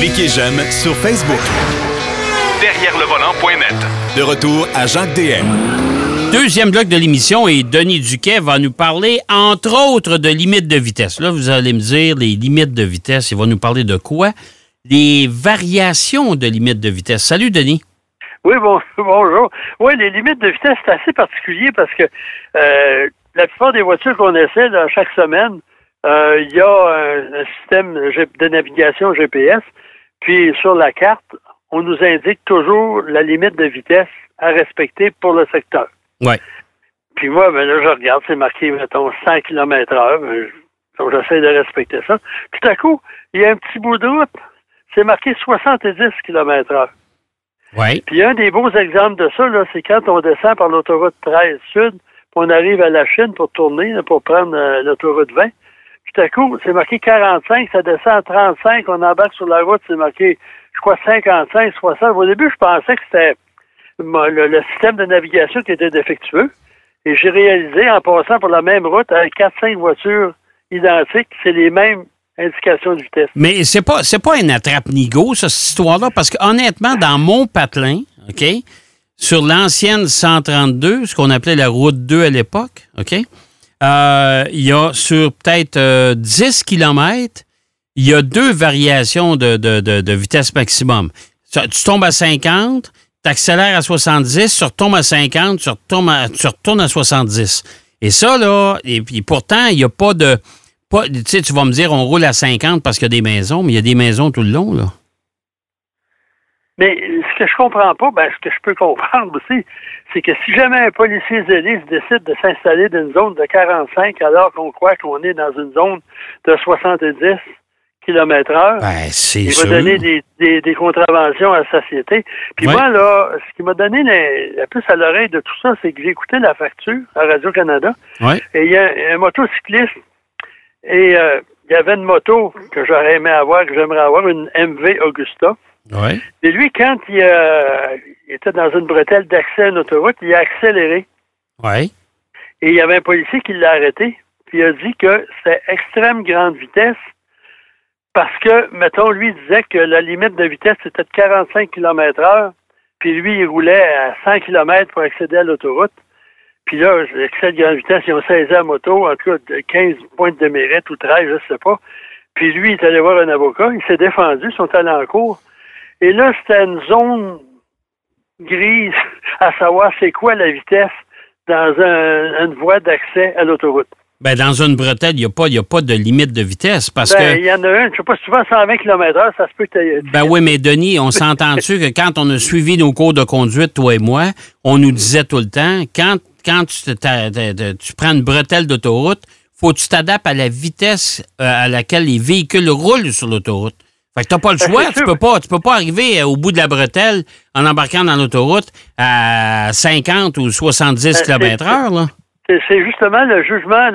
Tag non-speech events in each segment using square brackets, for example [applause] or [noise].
Cliquez j'aime sur Facebook. Derrière le volant.net. De retour à Jacques DM. Deuxième bloc de l'émission et Denis Duquet va nous parler, entre autres, de limites de vitesse. Là, vous allez me dire les limites de vitesse. Il va nous parler de quoi? Les variations de limites de vitesse. Salut, Denis. Oui, bon, [laughs] bonjour. Oui, les limites de vitesse, c'est assez particulier parce que euh, la plupart des voitures qu'on essaie là, chaque semaine, euh, il y a un, système de navigation GPS. Puis sur la carte, on nous indique toujours la limite de vitesse à respecter pour le secteur. Oui. Puis moi, ben là, je regarde, c'est marqué, mettons, 100 km heure. Ben, donc, j'essaie de respecter ça. Tout à coup, il y a un petit bout de route. C'est marqué 70 km heure. Oui. Puis un des beaux exemples de ça, là, c'est quand on descend par l'autoroute 13 Sud, puis on arrive à la Chine pour tourner, pour prendre euh, l'autoroute 20. Tout à coup, c'est marqué 45, ça descend à 35, on embarque sur la route, c'est marqué, je crois, 55, 60. Au début, je pensais que c'était le, système de navigation qui était défectueux. Et j'ai réalisé, en passant pour la même route, avec 4-5 voitures identiques, c'est les mêmes indications de vitesse. Mais c'est pas c'est pas un attrape-nigo, cette histoire-là, parce que honnêtement, dans mon patelin, OK, sur l'ancienne 132, ce qu'on appelait la route 2 à l'époque, OK, euh, il y a sur peut-être 10 euh, km, il y a deux variations de, vitesse maximum. Tu tombes à 50, tu accélères à 70, tu retombes à 50, tu retournes à, tu retournes à 70. Et ça, là, et pourtant, il n'y a pas de. Tu sais, tu vas me dire, on roule à 50 parce qu'il y a des maisons, mais il y a des maisons tout le long, là. Mais ce que je comprends pas, ben, ce que je peux comprendre aussi, c'est que si jamais un policier zélé décide de s'installer dans une zone de 45 alors qu'on croit qu'on est dans une zone de 70 km heure, ben, il va donner des, des, contraventions à la société. Puis moi, là, ce qui m'a donné la, plus à l'oreille de tout ça, c'est que j'ai écouté la facture à Radio-Canada. Et il y a un motocycliste et euh, il y avait une moto que j'aurais aimé avoir, que j'aimerais avoir, une MV Augusta. Et lui, quand euh, il, était dans une bretelle d'accès à une autoroute, il a accéléré. Oui. Et il y avait un policier qui l'a arrêté, puis il a dit que c'est extrême grande vitesse parce que, mettons, lui disait que la limite de vitesse c'était de 45 km heure, puis lui, il roulait à 100 km pour accéder à l'autoroute. Puis là, excès de grande vitesse, ils ont saisi la moto, en tout cas 15 points de mérite ou 13, je ne sais pas. Puis lui, il est allé voir un avocat, il s'est défendu, ils sont allés en cours. Et là, c'était une zone grise à savoir c'est quoi la vitesse dans une voie d'accès à l'autoroute. Ben, dans une bretelle, il n'y a, pas, a pas de limite de vitesse parce ben, que. Il y en a une, je sais pas, à 120 km/h, ça se peut que Ben oui, mais Denis, on s'entend-tu que quand on a suivi nos cours de conduite, toi et moi, on nous disait tout le temps, quand, quand tu, tu prends une bretelle d'autoroute, faut que tu t'adaptes à la vitesse euh, à laquelle les véhicules roulent sur l'autoroute. Fait que t'as pas le choix. [laughs] Tu peux pas, tu peux pas arriver euh, au bout de la bretelle en embarquant dans l'autoroute à 50 ou 70 km heure, là. C'est justement le jugement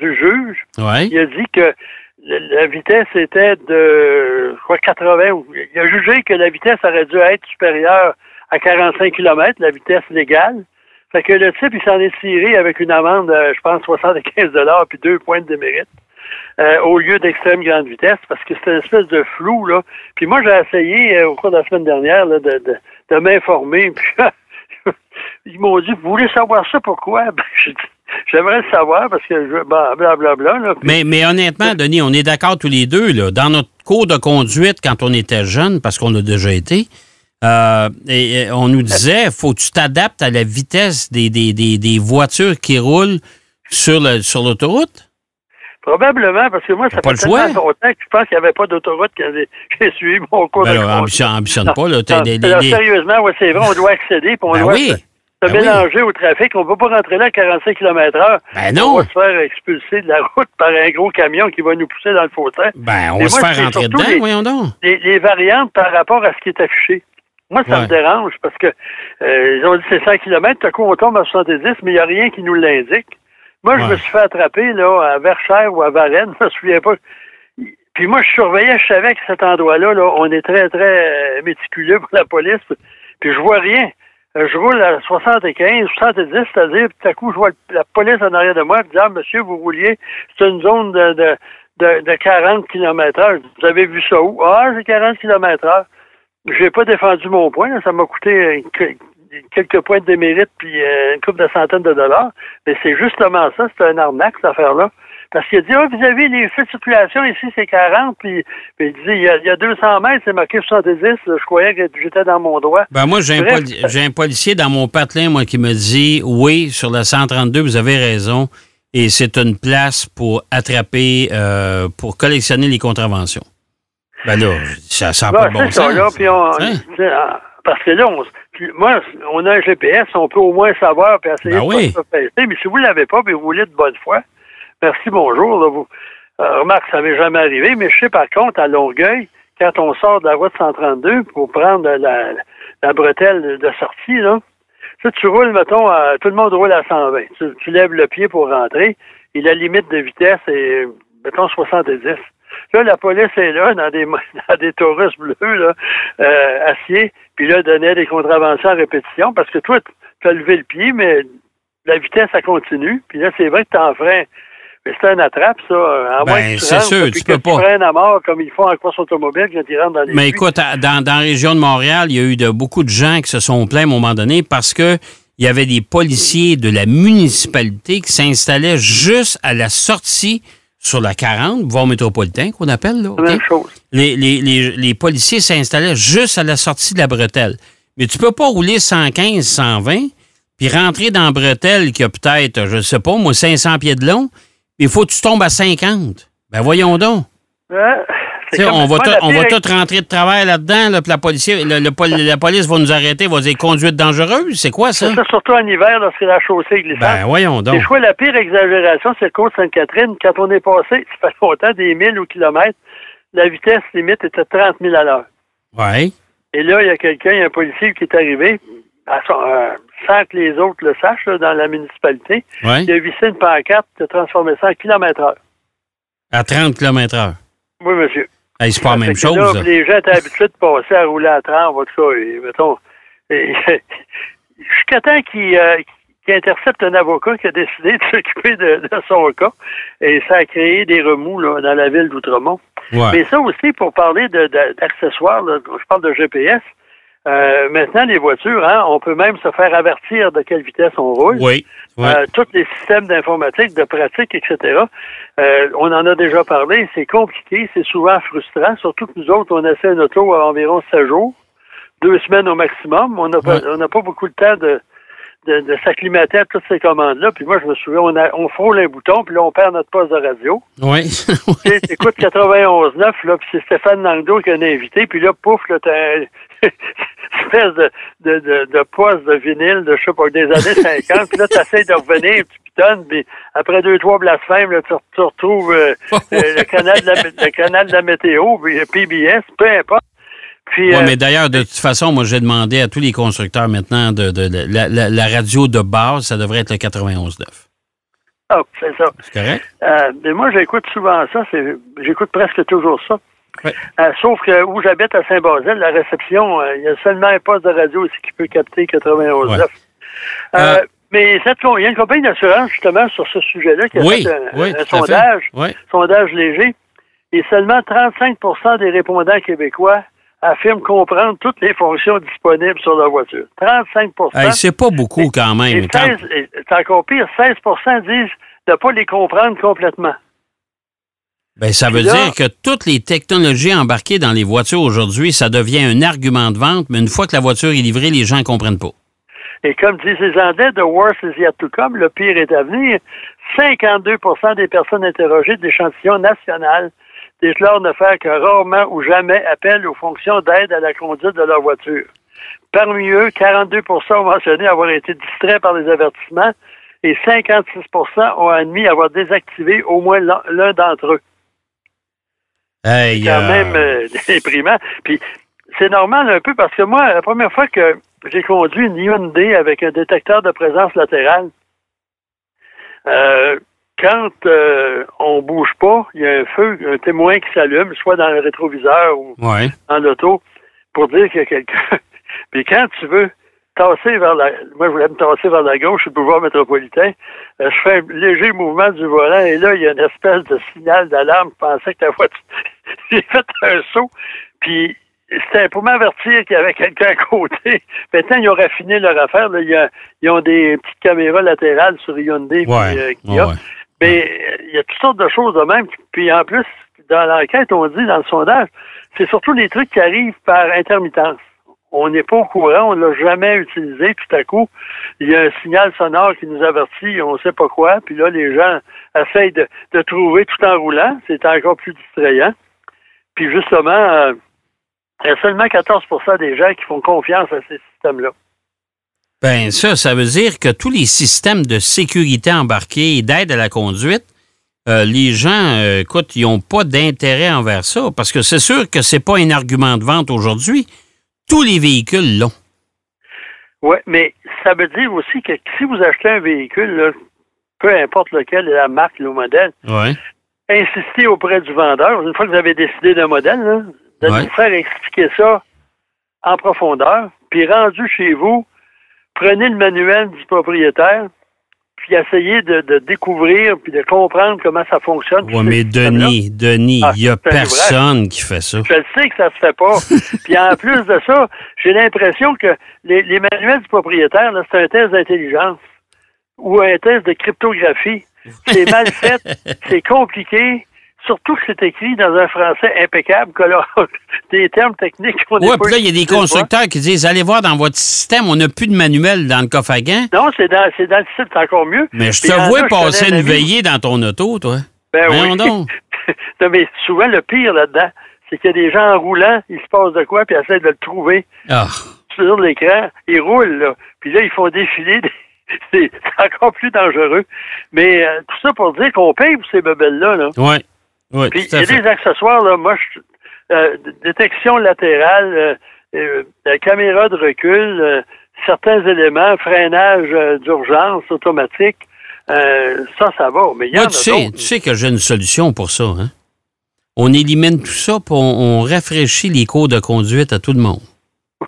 du, juge. Ouais. Il a dit que la vitesse était de, je crois, 80. Il a jugé que la vitesse aurait dû être supérieure à 45 km, la vitesse légale. Fait que le type, il s'en est tiré avec une amende, je pense, 75 puis deux points de démérite. Euh, au lieu d'extrême grande vitesse parce que c'était une espèce de flou. Là. Puis moi, j'ai essayé euh, au cours de la semaine dernière là, de, de, de m'informer. Puis [laughs] ils m'ont dit, vous voulez savoir ça pourquoi? [laughs] Ben, J'aimerais le savoir parce que je, blablabla. Bla, mais, mais honnêtement, Denis, on est d'accord tous les deux. Là. Dans notre cours de conduite, quand on était jeune, parce qu'on a déjà été, euh, et, on nous disait, faut que tu t'adaptes à la vitesse des, des, des, des voitures qui roulent sur l'autoroute. Probablement, parce que moi, ça fait tellement longtemps que je pense qu'il n'y avait pas d'autoroute quand [laughs] j'ai suivi mon cours ben de là, ambitionne, ambitionne pas. Là, sérieusement, oui, c'est vrai, on doit accéder, puis on ben doit oui. se, ben mélanger au trafic. On ne peut pas rentrer là à 45 km h Ben non. On va se faire expulser de la route par un gros camion qui va nous pousser dans le fauteuil. Ben, on va se faire rentrer dedans, voyons donc. Les, variantes par rapport à ce qui est affiché. Moi, ça me dérange parce que euh, ils ont dit c'est 100 km, tout à coup on tombe à 70, mais il n'y a rien qui nous l'indique. Moi, je me suis fait attraper là, à Verchères ou à Varennes, [laughs] je me souviens pas. Puis moi, je surveillais, je savais que cet endroit-là, là, on est très, très euh, méticuleux pour la police. Puis je vois rien. Euh, je roule à 75, 70, c'est-à-dire, tout à coup, je vois la police en arrière de moi, puis ah, monsieur, vous rouliez, c'est une zone de, de, 40 km heure. Vous avez vu ça où? Ah, j'ai 40 km heure. J'ai pas défendu mon point. Ça m'a coûté euh, quelques points de démérite puis une couple de centaines de dollars. Mais c'est justement ça. C'est un arnaque, cette affaire-là. Parce qu'il a dit, ah, vous avez les feux de circulation, ici, c'est 40. Puis, il dit, il y, a, 200 mètres, c'est marqué 70. je croyais que j'étais dans mon droit. Ben, moi, j'ai un, policier dans mon patelin, moi, qui me dit, oui, sur la 132, vous avez raison. Et c'est une place pour attraper, euh, pour collectionner les contraventions. Ben là, ça n'a pas de bon sens. là, puis on, hein? parce que là, moi, on a un GPS, on peut au moins savoir puis essayer ben de se passer. Mais si vous ne l'avez pas, puis vous voulez de bonne foi, Merci, bonjour. vous, euh, remarque, ça m'est jamais arrivé, mais je sais par contre, à Longueuil, quand on sort de la route 132 pour prendre la, bretelle de sortie, là, tu roules, mettons, tout le monde roule à 120. Tu, lèves le pied pour rentrer et la limite de vitesse est, mettons, 70. Là, la police est là, dans des, [laughs] dans des taurus bleus, là, euh, acier, puis là, donnait des contraventions à répétition parce que toi, tu as levé le pied, mais la vitesse, ça continue. Puis là, c'est vrai que tu en freins mais c'est un attrape, ça. Moins ben, c'est sûr, tu peux pas. à mort comme ils font en course automobile quand ils rentrent dans les Mais écoute, dans, dans la région de Montréal, il y a eu de, beaucoup de gens qui se sont plaints à un moment donné parce que il y avait des policiers de la municipalité qui s'installaient juste à la sortie sur la 40, voire métropolitain qu'on appelle. Là, Même chose. Les, les, les, les policiers s'installaient juste à la sortie de la bretelle. Mais tu peux pas rouler 115, 120, puis rentrer dans la bretelle qui a peut-être, je sais pas, moi, 500 pieds de long, il faut que tu tombes à 50. Ben voyons donc. On va, on va tout rentrer de travail là-dedans, là, puis la, police, la police va nous arrêter, va dire conduite dangereuse. C'est quoi ça? ça surtout en hiver, lorsque la chaussée glissante. Ben voyons donc. La pire exagération, c'est le côte Sainte-Catherine. Quand on est passé, [laughs] ça fait longtemps, des milles ou kilomètres, la vitesse limite était 30 000 à l'heure. Oui. Et là, il y a quelqu'un, il y a un policier qui est arrivé, euh, sans que les autres le sachent dans la municipalité. Il a vissé une pancarte de transformer ça en kilomètre heure. À 30 km heure? Oui, monsieur. C'est pas la même chose. les gens étaient habitués de passer à rouler à 30, en tout cas, et, mettons, [laughs] jusqu'à temps qu'il euh, intercepte un avocat qui a décidé de [laughs] s'occuper de, son cas. Et ça a créé des remous là, dans la ville d'Outremont. Mais ça aussi, pour parler d'accessoires, je parle de GPS, euh, maintenant, les voitures, hein, on peut même se faire avertir de quelle vitesse on roule. Oui. Euh, tous les systèmes d'informatique, de pratique, etc. Euh, on en a déjà parlé. C'est compliqué, c'est souvent frustrant. Surtout que nous autres, on essaie un auto à environ 16 jours, deux semaines au maximum. On n'a pas, on n'a pas beaucoup de temps de, de, s'acclimater à toutes ces commandes-là. Puis moi, je me souviens, on, a, on frôle un bouton, puis là, on perd notre poste de radio. Oui. [laughs] tu écoutes 91.9, là, puis c'est Stéphane Langdo qui a invité, puis là, pouf, là, t'as espèce de, de, de, de poste de vinyle de, je sais pas, des années 50. puis là, tu essaies de revenir, tu pitonnes, puis après deux, trois blasphèmes, là, tu, retrouves euh, [laughs] euh, le, canal de la, le canal de la météo, puis PBS, peu importe. oui, euh, mais d'ailleurs, de toute façon, moi, j'ai demandé à tous les constructeurs maintenant de, de, la, la, radio de base, ça devrait être le 91.9. Ah, c'est ça. C'est correct? Euh, mais moi, j'écoute souvent ça. J'écoute presque toujours ça. Euh, sauf que où j'habite à Saint-Basile, la réception, euh, il y a seulement un poste de radio ici qui peut capter 91 euh, mais cette, il y a une compagnie d'assurance, justement, sur ce sujet-là, qui a fait un, sondage, sondage léger, et seulement 35% des répondants québécois affirment comprendre toutes les fonctions disponibles sur leur voiture. 35 C'est pas beaucoup quand même. C'est encore pire, 16 disent ne pas les comprendre complètement. Ben, ça veut dire que toutes les technologies embarquées dans les voitures aujourd'hui, ça devient un argument de vente, mais une fois que la voiture est livrée, les gens ne comprennent pas. Et comme disent les Anglais, the worst is yet to come, le pire est à venir. 52% des personnes interrogées d'échantillons national déclarent ne faire que rarement ou jamais appel aux fonctions d'aide à la conduite de leur voiture. Parmi eux, 42% ont mentionné avoir été distraits par les avertissements et 56% ont admis avoir désactivé au moins l'un d'entre eux c'est quand même euh, [laughs] déprimant. Puis c'est normal un peu parce que moi, la première fois que j'ai conduit une Hyundai avec un détecteur de présence latérale, euh, quand euh, on bouge pas, il y a un feu, un témoin qui s'allume, soit dans le rétroviseur ou dans l'auto, pour dire qu'il y a quelqu'un. [laughs] Puis quand tu veux tasser vers la. Moi, je voulais me tasser vers la gauche, le pouvoir métropolitain. Euh, je fais un léger mouvement du volant et là, il y a une espèce de signal d'alarme. Je pensais que la voiture. [laughs] J'ai fait un saut. Puis c'était pour m'avertir qu'il y avait quelqu'un à côté. [laughs] Maintenant, ils ont raffiné leur affaire. Là. Ils, ont des petites caméras latérales sur Hyundai. Ouais, puis, euh, Mais il y a toutes sortes de choses de même. Puis en plus, dans l'enquête, on dit, dans le sondage, c'est surtout les trucs qui arrivent par intermittence. On n'est pas au courant, on ne l'a jamais utilisé. Tout à coup, il y a un signal sonore qui nous avertit, on ne sait pas quoi. Puis là, les gens essayent de, trouver tout en roulant. C'est encore plus distrayant. Puis justement, euh, il y a seulement 14% des gens qui font confiance à ces systèmes-là. Ben ça, ça veut dire que tous les systèmes de sécurité embarqués et d'aide à la conduite, euh, les gens, euh, écoute, ils n'ont pas d'intérêt envers ça, parce que c'est sûr que c'est pas un argument de vente aujourd'hui. Tous les véhicules l'ont. Oui, mais ça veut dire aussi que si vous achetez un véhicule, peu importe lequel, la marque, le modèle, insistez auprès du vendeur. Une fois que vous avez décidé d'un modèle, de nous faire expliquer ça en profondeur. Puis rendu chez vous, prenez le manuel du propriétaire, puis essayez de, découvrir puis de comprendre comment ça fonctionne. Oui, mais Denis, Denis, ah, il n'y a personne qui fait ça. Je sais que ça se fait pas. [laughs] puis en plus de ça, j'ai l'impression que les, manuels du propriétaire, c'est un test d'intelligence ou un test de cryptographie. C'est mal fait, [laughs] c'est compliqué. Surtout que c'est écrit dans un français impeccable, que là, [laughs] des termes techniques Oui, puis là, il y a des constructeurs qui disent Allez voir dans votre système, on n'a plus de manuel dans le coffre à gants. Non, c'est dans, dans le site, c'est encore mieux. Mais je te vois passer une veillée dans ton auto, toi. Ben oui. [laughs] non, mais souvent, le pire là-dedans, c'est qu'il y a des gens en roulant, ils se passent de quoi, puis ils essaient de le trouver. Ah. Sur l'écran, ils roulent, là. Puis là, ils font défiler [laughs] c'est encore plus dangereux. Mais euh, tout ça pour dire qu'on paye pour ces bebelles-là. Là. Oui. Oui, Puis il y a des accessoires, là, moi, euh, détection latérale, euh, caméra de recul, certains éléments, freinage d'urgence automatique, ça, ça va. Mais il y tu, sais, tu sais que j'ai une solution pour ça. Hein? On élimine tout ça, puis on, rafraîchit les cours de conduite à tout le monde. [laughs]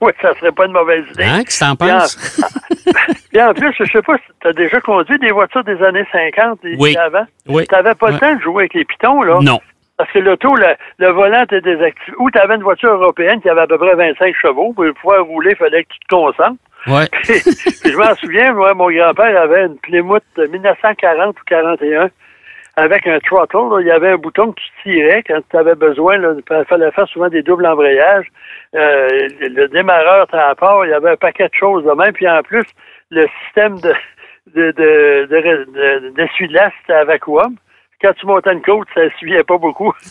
Oui, ça serait pas une mauvaise idée. Hein, qu'est-ce que t'en penses? [laughs] Bien, en plus, je sais pas si tu as déjà conduit des voitures des années 50 et oui. avant. Oui. Tu n'avais pas le temps de jouer avec les pitons, là. Non. Parce que l'auto, le, le, volant était désactivé. Ou tu avais une voiture européenne qui avait à peu près 25 chevaux. Pour pouvoir rouler, il fallait que tu te concentres. Ouais. [laughs] je m'en souviens, moi, mon grand-père avait une Plymouth de 1940 ou 41 avec un throttle. il y avait un bouton que tu tirais quand tu avais besoin. il fallait faire souvent des doubles embrayages. Euh, le démarreur à part, il y avait un paquet de choses de même. Puis en plus, le système de de, de, d'essuie-glace, c'était à vacuum. Quand tu montais une côte, ça ne pas beaucoup. [laughs]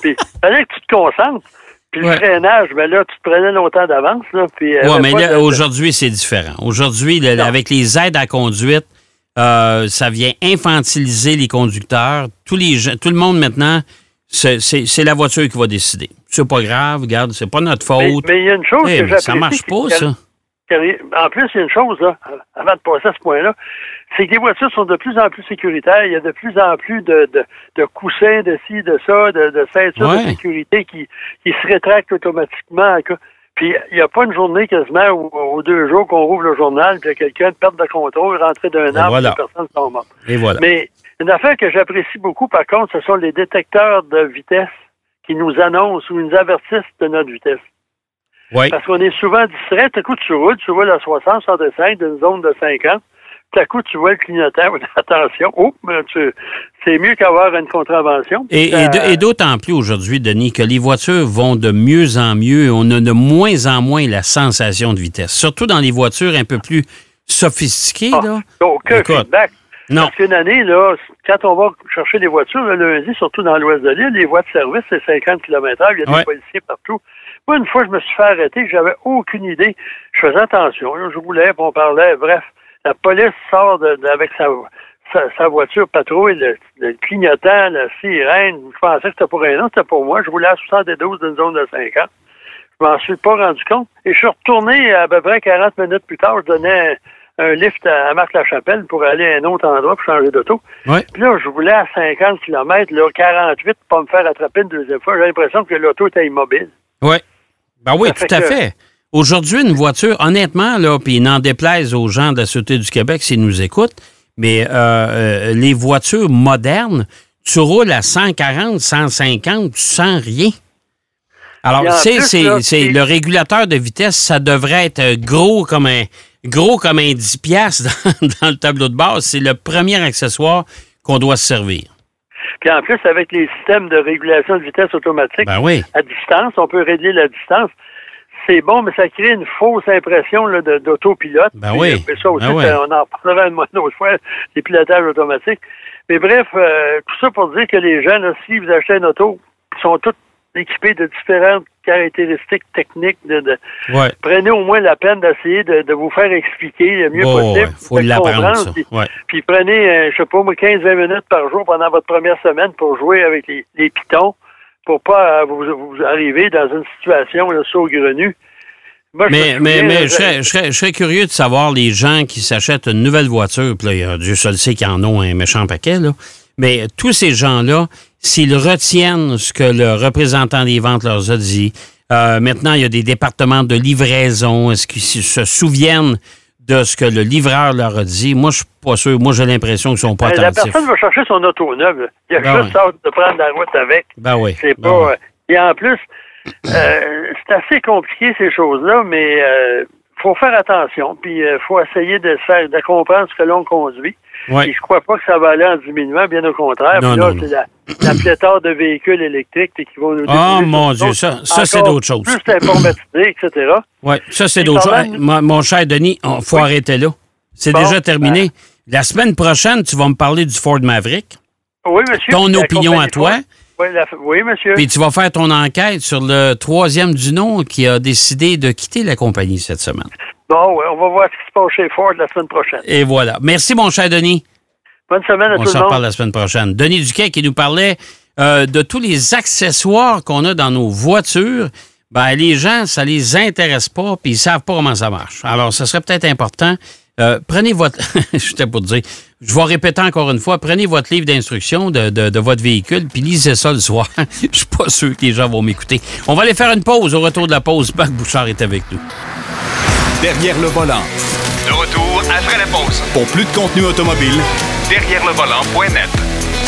puis, il fallait que tu te concentres. Puis le freinage, ben là, tu te prenais longtemps d'avance. Puis oui, mais là, aujourd'hui, c'est différent. Aujourd'hui, avec les aides à conduite, euh, ça vient infantiliser les conducteurs. Tous les tout le monde maintenant, c'est la voiture qui va décider. C'est pas grave, regarde, c'est pas notre faute. Mais il y a une chose que j'apprécie. Ça marche pas, ça. En plus, il y a une chose, là, avant de passer à ce point-là, c'est que les voitures sont de plus en plus sécuritaires. Il y a de plus en plus de, de, de coussins de ci, de ça, de, de ceintures de sécurité qui, qui se rétractent automatiquement. Puis il n'y a pas une journée quasiment ou, deux jours qu'on rouvre le journal, puis quelqu'un perd de contrôle, rentrer d'un arbre, voilà. personne sont mortes. Et voilà. Mais une affaire que j'apprécie beaucoup, par contre, ce sont les détecteurs de vitesse qui nous annoncent ou nous avertissent de notre vitesse. Oui. Parce qu'on est souvent distrait. À coup, tu roules, tu vois la 60, 65 d'une zone de 50. Tout à coup, tu vois le clignotant. [laughs] Attention, oh, c'est mieux qu'avoir une contravention. Et, et d'autant plus aujourd'hui, Denis, que les voitures vont de mieux en mieux. On a de moins en moins la sensation de vitesse. Surtout dans les voitures un peu plus sophistiquées. Ah, là. Aucun feedback. Non. Parce qu'une année, là, quand on va chercher des voitures le lundi, surtout dans l'ouest de l'île, les voies de service, c'est 50 km/h. Il y a des policiers partout. Moi, une fois, je me suis fait arrêter, j'avais aucune idée. Je faisais attention, je voulais, on parlait, bref. La police sort avec sa, sa, voiture patrouille, le, clignotant, la sirène. Je pensais que c'était pour un autre, c'était pour moi. Je voulais à 72 d'une zone de 50. Je m'en suis pas rendu compte. Et je suis retourné à peu près 40 minutes plus tard. Je donnais un, lift à, Marc-la-Chapelle pour aller à un autre endroit pour changer d'auto. Puis là, je voulais à 50 km, là, 48, pour pas me faire attraper une deuxième fois. J'ai l'impression que l'auto était immobile. Oui. Ben oui, tout à fait. Aujourd'hui, une voiture, honnêtement, là, puis n'en déplaise aux gens de la Sûreté du Québec s'ils nous écoutent, mais euh, euh, les voitures modernes, tu roules à 140, 150, tu sens rien. Alors, tu sais, c'est le régulateur de vitesse, ça devrait être gros comme un gros comme un 10 piastres [laughs] dans, le tableau de base. C'est le premier accessoire qu'on doit se servir. Puis en plus, avec les systèmes de régulation de vitesse automatique ben à distance, on peut régler la distance. C'est bon, mais ça crée une fausse impression d'autopilote. Ben oui. Ça aussi, ben on en parlera une autre fois, les pilotages automatiques. Mais bref, euh, tout ça pour dire que les gens, si vous achetez une auto, ils sont tous équipés de différentes caractéristiques techniques. De, Prenez au moins la peine d'essayer de, vous faire expliquer le mieux possible. Il faut l'apprendre, puis, prenez, euh, je sais pas, 15-20 minutes par jour pendant votre première semaine pour jouer avec les, pitons, pour pas vous, arriver dans une situation de saugrenue. mais, mais, mais je, serais, curieux de savoir les gens qui s'achètent une nouvelle voiture, puis là, Dieu seul sait qu'ils en ont un méchant paquet, là. Mais tous ces gens-là, s'ils retiennent ce que le représentant des ventes leur a dit, euh, maintenant, il y a des départements de livraison. Est-ce qu'ils se souviennent de ce que le livreur leur a dit? Moi, je suis pas sûr. Moi, j'ai l'impression qu'ils sont pas ben, attentifs. La personne va chercher son auto neuve. Il y a ben juste hâte de prendre la route avec. Ben oui. C'est ben pas. Et en plus, euh, c'est assez compliqué ces choses-là, mais euh, faut faire attention. Puis il euh, faut essayer de faire, de comprendre ce que l'on conduit. Ouais. Et je crois pas que ça va aller en diminuant, bien au contraire. Non, là, c'est la, la, pléthore de véhicules électriques qui vont nous Oh mon Dieu, ça, ça c'est d'autres choses. Plus informatisé, etc. Oui, ça c'est d'autres choses. Mon, cher Denis, il faut arrêter là. C'est déjà terminé. Ben. La semaine prochaine, tu vas me parler du Ford Maverick. Oui, monsieur. Ton opinion à toi. Oui, monsieur. Puis tu vas faire ton enquête sur le troisième du nom qui a décidé de quitter la compagnie cette semaine. Bon, on va voir ce qui se passe chez Ford la semaine prochaine. Et voilà. Merci, mon cher Denis. Bonne semaine à on tout le monde. On s'en parle la semaine prochaine. Denis Duquet qui nous parlait euh, de tous les accessoires qu'on a dans nos voitures. Ben, les gens, ça les intéresse pas, puis ils savent pas comment ça marche. Alors, ce serait peut-être important. Euh, prenez votre. [laughs] je pour dire. Je vais répéter encore une fois. Prenez votre livre d'instruction de, de, votre véhicule, puis lisez ça le soir. [laughs] je suis pas sûr que les gens vont m'écouter. On va aller faire une pause. Au retour de la pause, Marc Bouchard est avec nous. Derrière le volant. De retour après la pause. Pour plus de contenu automobile, derrière le volant.net.